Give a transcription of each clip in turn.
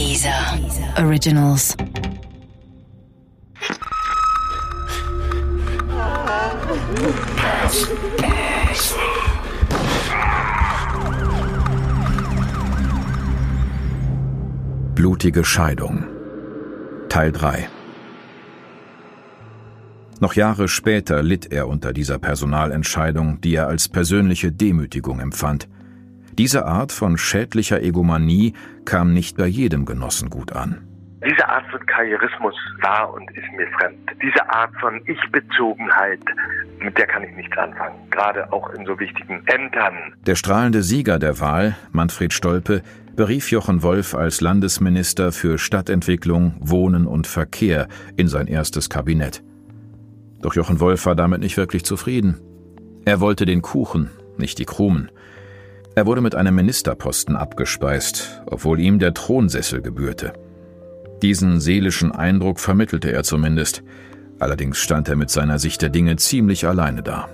Dieser Originals. Blutige Scheidung Teil 3 Noch Jahre später litt er unter dieser Personalentscheidung, die er als persönliche Demütigung empfand. Diese Art von schädlicher Egomanie kam nicht bei jedem Genossen gut an. Diese Art von Karrierismus war und ist mir fremd. Diese Art von Ich-Bezogenheit, mit der kann ich nichts anfangen, gerade auch in so wichtigen Ämtern. Der strahlende Sieger der Wahl, Manfred Stolpe, berief Jochen Wolf als Landesminister für Stadtentwicklung, Wohnen und Verkehr in sein erstes Kabinett. Doch Jochen Wolf war damit nicht wirklich zufrieden. Er wollte den Kuchen, nicht die Krumen. Er wurde mit einem Ministerposten abgespeist, obwohl ihm der Thronsessel gebührte. Diesen seelischen Eindruck vermittelte er zumindest. Allerdings stand er mit seiner Sicht der Dinge ziemlich alleine da.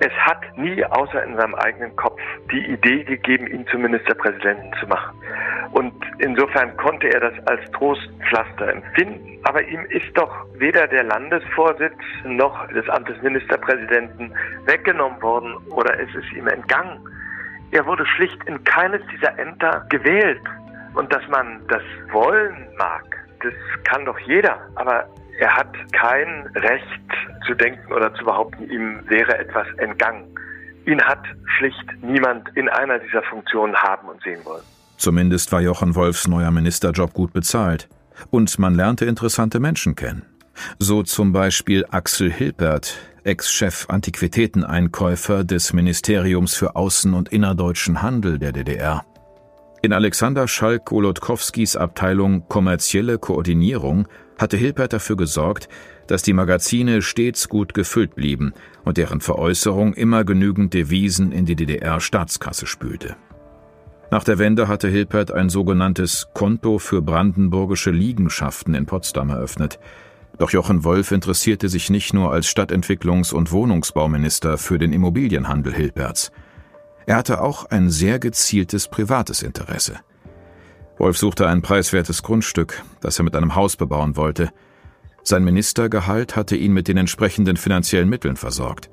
Es hat nie außer in seinem eigenen Kopf die Idee gegeben, ihn zum Ministerpräsidenten zu machen. Und insofern konnte er das als Trostpflaster empfinden. Aber ihm ist doch weder der Landesvorsitz noch das Amt des Ministerpräsidenten weggenommen worden oder es ist ihm entgangen. Er wurde schlicht in keines dieser Ämter gewählt. Und dass man das wollen mag, das kann doch jeder. Aber er hat kein Recht zu denken oder zu behaupten, ihm wäre etwas entgangen. Ihn hat schlicht niemand in einer dieser Funktionen haben und sehen wollen. Zumindest war Jochen Wolfs neuer Ministerjob gut bezahlt. Und man lernte interessante Menschen kennen. So zum Beispiel Axel Hilpert, Ex-Chef Antiquitäteneinkäufer des Ministeriums für Außen- und Innerdeutschen Handel der DDR. In Alexander Schalk-Golodkowskis Abteilung Kommerzielle Koordinierung hatte Hilpert dafür gesorgt, dass die Magazine stets gut gefüllt blieben und deren Veräußerung immer genügend Devisen in die DDR-Staatskasse spülte. Nach der Wende hatte Hilpert ein sogenanntes Konto für brandenburgische Liegenschaften in Potsdam eröffnet. Doch Jochen Wolf interessierte sich nicht nur als Stadtentwicklungs- und Wohnungsbauminister für den Immobilienhandel Hilperts. Er hatte auch ein sehr gezieltes privates Interesse. Wolf suchte ein preiswertes Grundstück, das er mit einem Haus bebauen wollte. Sein Ministergehalt hatte ihn mit den entsprechenden finanziellen Mitteln versorgt.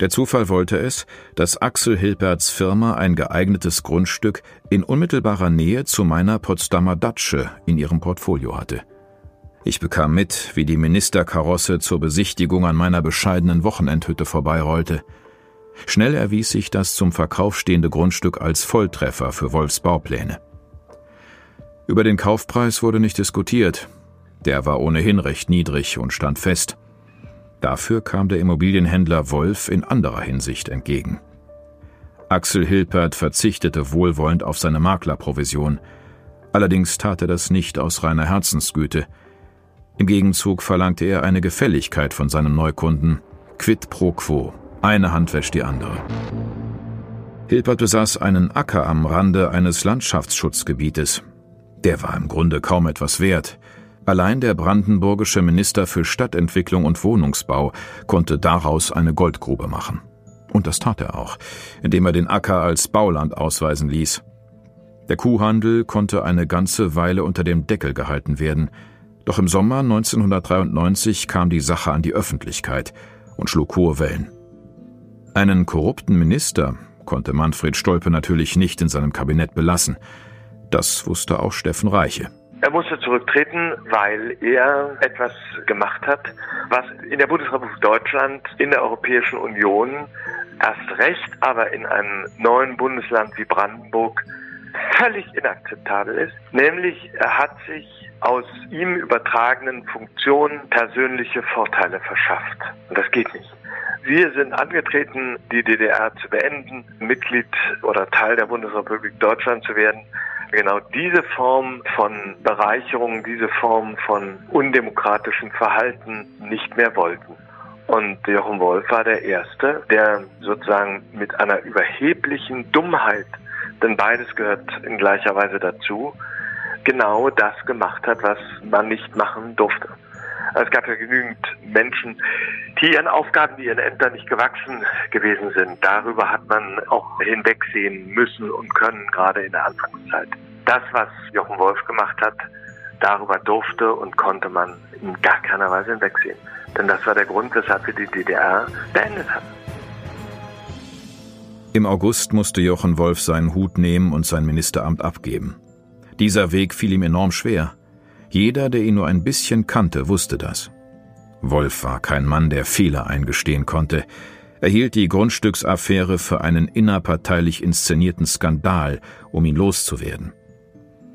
Der Zufall wollte es, dass Axel Hilperts Firma ein geeignetes Grundstück in unmittelbarer Nähe zu meiner Potsdamer Datsche in ihrem Portfolio hatte. Ich bekam mit, wie die Ministerkarosse zur Besichtigung an meiner bescheidenen Wochenendhütte vorbeirollte. Schnell erwies sich das zum Verkauf stehende Grundstück als Volltreffer für Wolfs Baupläne. Über den Kaufpreis wurde nicht diskutiert. Der war ohnehin recht niedrig und stand fest. Dafür kam der Immobilienhändler Wolf in anderer Hinsicht entgegen. Axel Hilpert verzichtete wohlwollend auf seine Maklerprovision. Allerdings tat er das nicht aus reiner Herzensgüte. Im Gegenzug verlangte er eine Gefälligkeit von seinem Neukunden, quid pro quo, eine Hand wäscht die andere. Hilpert besaß einen Acker am Rande eines Landschaftsschutzgebietes, der war im Grunde kaum etwas wert. Allein der brandenburgische Minister für Stadtentwicklung und Wohnungsbau konnte daraus eine Goldgrube machen. Und das tat er auch, indem er den Acker als Bauland ausweisen ließ. Der Kuhhandel konnte eine ganze Weile unter dem Deckel gehalten werden, doch im Sommer 1993 kam die Sache an die Öffentlichkeit und schlug hohe Wellen. Einen korrupten Minister konnte Manfred Stolpe natürlich nicht in seinem Kabinett belassen, das wusste auch Steffen Reiche. Er musste zurücktreten, weil er etwas gemacht hat, was in der Bundesrepublik Deutschland, in der Europäischen Union, erst recht, aber in einem neuen Bundesland wie Brandenburg völlig inakzeptabel ist. Nämlich er hat sich aus ihm übertragenen Funktionen persönliche Vorteile verschafft. Und das geht nicht. Wir sind angetreten, die DDR zu beenden, Mitglied oder Teil der Bundesrepublik Deutschland zu werden genau diese Form von Bereicherung, diese Form von undemokratischem Verhalten nicht mehr wollten. Und Jochen Wolf war der Erste, der sozusagen mit einer überheblichen Dummheit, denn beides gehört in gleicher Weise dazu, genau das gemacht hat, was man nicht machen durfte. Es gab ja genügend Menschen, die ihren Aufgaben, die ihren Ämtern nicht gewachsen gewesen sind. Darüber hat man auch hinwegsehen müssen und können, gerade in der Anfangszeit. Das, was Jochen Wolf gemacht hat, darüber durfte und konnte man in gar keiner Weise hinwegsehen. Denn das war der Grund, weshalb wir die DDR beendet haben. Im August musste Jochen Wolf seinen Hut nehmen und sein Ministeramt abgeben. Dieser Weg fiel ihm enorm schwer. Jeder, der ihn nur ein bisschen kannte, wusste das. Wolf war kein Mann, der Fehler eingestehen konnte. Er hielt die Grundstücksaffäre für einen innerparteilich inszenierten Skandal, um ihn loszuwerden.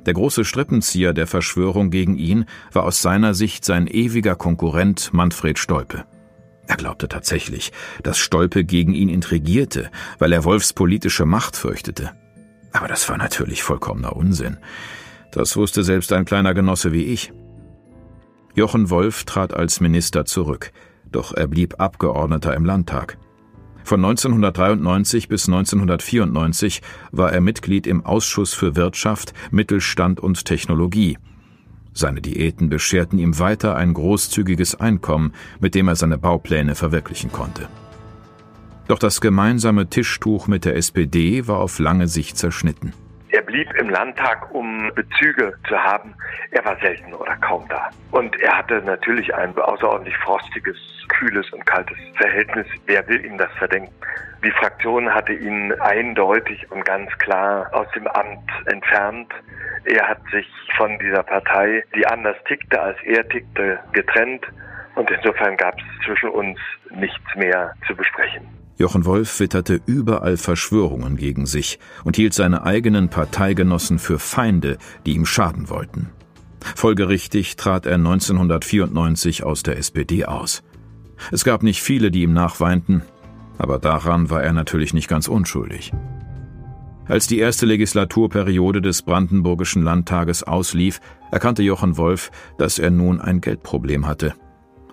Der große Strippenzieher der Verschwörung gegen ihn war aus seiner Sicht sein ewiger Konkurrent Manfred Stolpe. Er glaubte tatsächlich, dass Stolpe gegen ihn intrigierte, weil er Wolfs politische Macht fürchtete. Aber das war natürlich vollkommener Unsinn. Das wusste selbst ein kleiner Genosse wie ich. Jochen Wolf trat als Minister zurück, doch er blieb Abgeordneter im Landtag. Von 1993 bis 1994 war er Mitglied im Ausschuss für Wirtschaft, Mittelstand und Technologie. Seine Diäten bescherten ihm weiter ein großzügiges Einkommen, mit dem er seine Baupläne verwirklichen konnte. Doch das gemeinsame Tischtuch mit der SPD war auf lange Sicht zerschnitten. Er blieb im Landtag, um Bezüge zu haben. Er war selten oder kaum da. Und er hatte natürlich ein außerordentlich frostiges, kühles und kaltes Verhältnis. Wer will ihm das verdenken? Die Fraktion hatte ihn eindeutig und ganz klar aus dem Amt entfernt. Er hat sich von dieser Partei, die anders tickte als er tickte, getrennt. Und insofern gab es zwischen uns nichts mehr zu besprechen. Jochen Wolf witterte überall Verschwörungen gegen sich und hielt seine eigenen Parteigenossen für Feinde, die ihm schaden wollten. Folgerichtig trat er 1994 aus der SPD aus. Es gab nicht viele, die ihm nachweinten, aber daran war er natürlich nicht ganz unschuldig. Als die erste Legislaturperiode des Brandenburgischen Landtages auslief, erkannte Jochen Wolf, dass er nun ein Geldproblem hatte.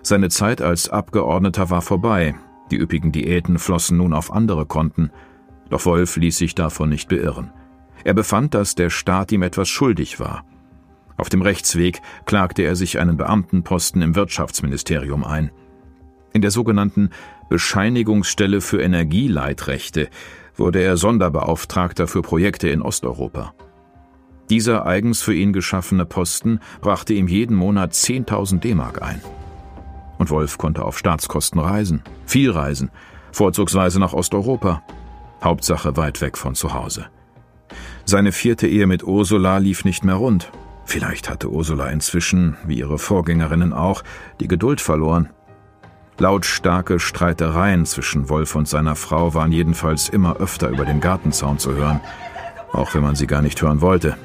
Seine Zeit als Abgeordneter war vorbei die üppigen Diäten flossen nun auf andere Konten, doch Wolf ließ sich davon nicht beirren. Er befand, dass der Staat ihm etwas schuldig war. Auf dem Rechtsweg klagte er sich einen Beamtenposten im Wirtschaftsministerium ein. In der sogenannten Bescheinigungsstelle für Energieleitrechte wurde er Sonderbeauftragter für Projekte in Osteuropa. Dieser eigens für ihn geschaffene Posten brachte ihm jeden Monat 10.000 D-Mark ein. Und Wolf konnte auf Staatskosten reisen, viel reisen, vorzugsweise nach Osteuropa. Hauptsache weit weg von zu Hause. Seine vierte Ehe mit Ursula lief nicht mehr rund. Vielleicht hatte Ursula inzwischen, wie ihre Vorgängerinnen auch, die Geduld verloren. Lautstarke Streitereien zwischen Wolf und seiner Frau waren jedenfalls immer öfter über den Gartenzaun zu hören, auch wenn man sie gar nicht hören wollte.